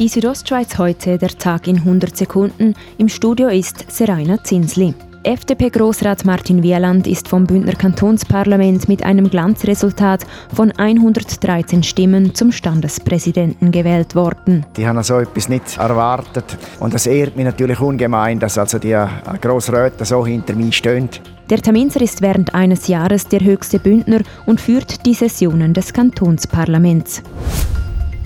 Die Südostschweiz heute, der Tag in 100 Sekunden. Im Studio ist Seraina Zinsli. FDP-Grossrat Martin Wieland ist vom Bündner Kantonsparlament mit einem Glanzresultat von 113 Stimmen zum Standespräsidenten gewählt worden. Die haben so etwas nicht erwartet und das ehrt mich natürlich ungemein, dass also die Grossräte so hinter mir stehen. Der Terminser ist während eines Jahres der höchste Bündner und führt die Sessionen des Kantonsparlaments.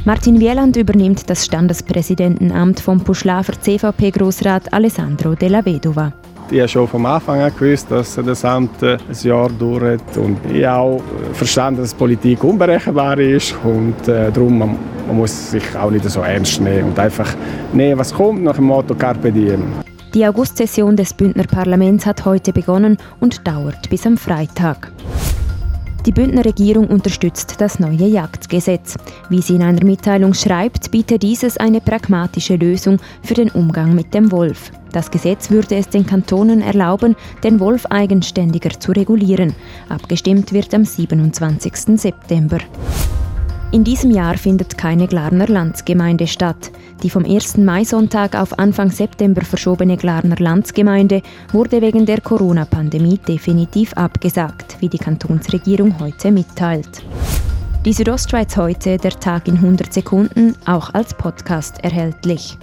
Martin Wieland übernimmt das Standespräsidentenamt vom Puschlafer CVP-Grossrat Alessandro Della Vedova. Ich habe schon vom Anfang an gewusst, dass das Amt ein Jahr dauert und ich habe auch verstanden, dass Politik unberechenbar ist und äh, darum man, man muss sich auch nicht so ernst nehmen und einfach nehmen, was kommt, nach dem Motto Carpe Diem. Die Augustsession des Bündner Parlaments hat heute begonnen und dauert bis am Freitag. Die Bündner Regierung unterstützt das neue Jagdgesetz. Wie sie in einer Mitteilung schreibt, bietet dieses eine pragmatische Lösung für den Umgang mit dem Wolf. Das Gesetz würde es den Kantonen erlauben, den Wolf eigenständiger zu regulieren. Abgestimmt wird am 27. September. In diesem Jahr findet keine Glarner Landsgemeinde statt. Die vom 1. Maisonntag auf Anfang September verschobene Glarner Landsgemeinde wurde wegen der Corona-Pandemie definitiv abgesagt, wie die Kantonsregierung heute mitteilt. Die Südostschweiz heute, der Tag in 100 Sekunden, auch als Podcast erhältlich.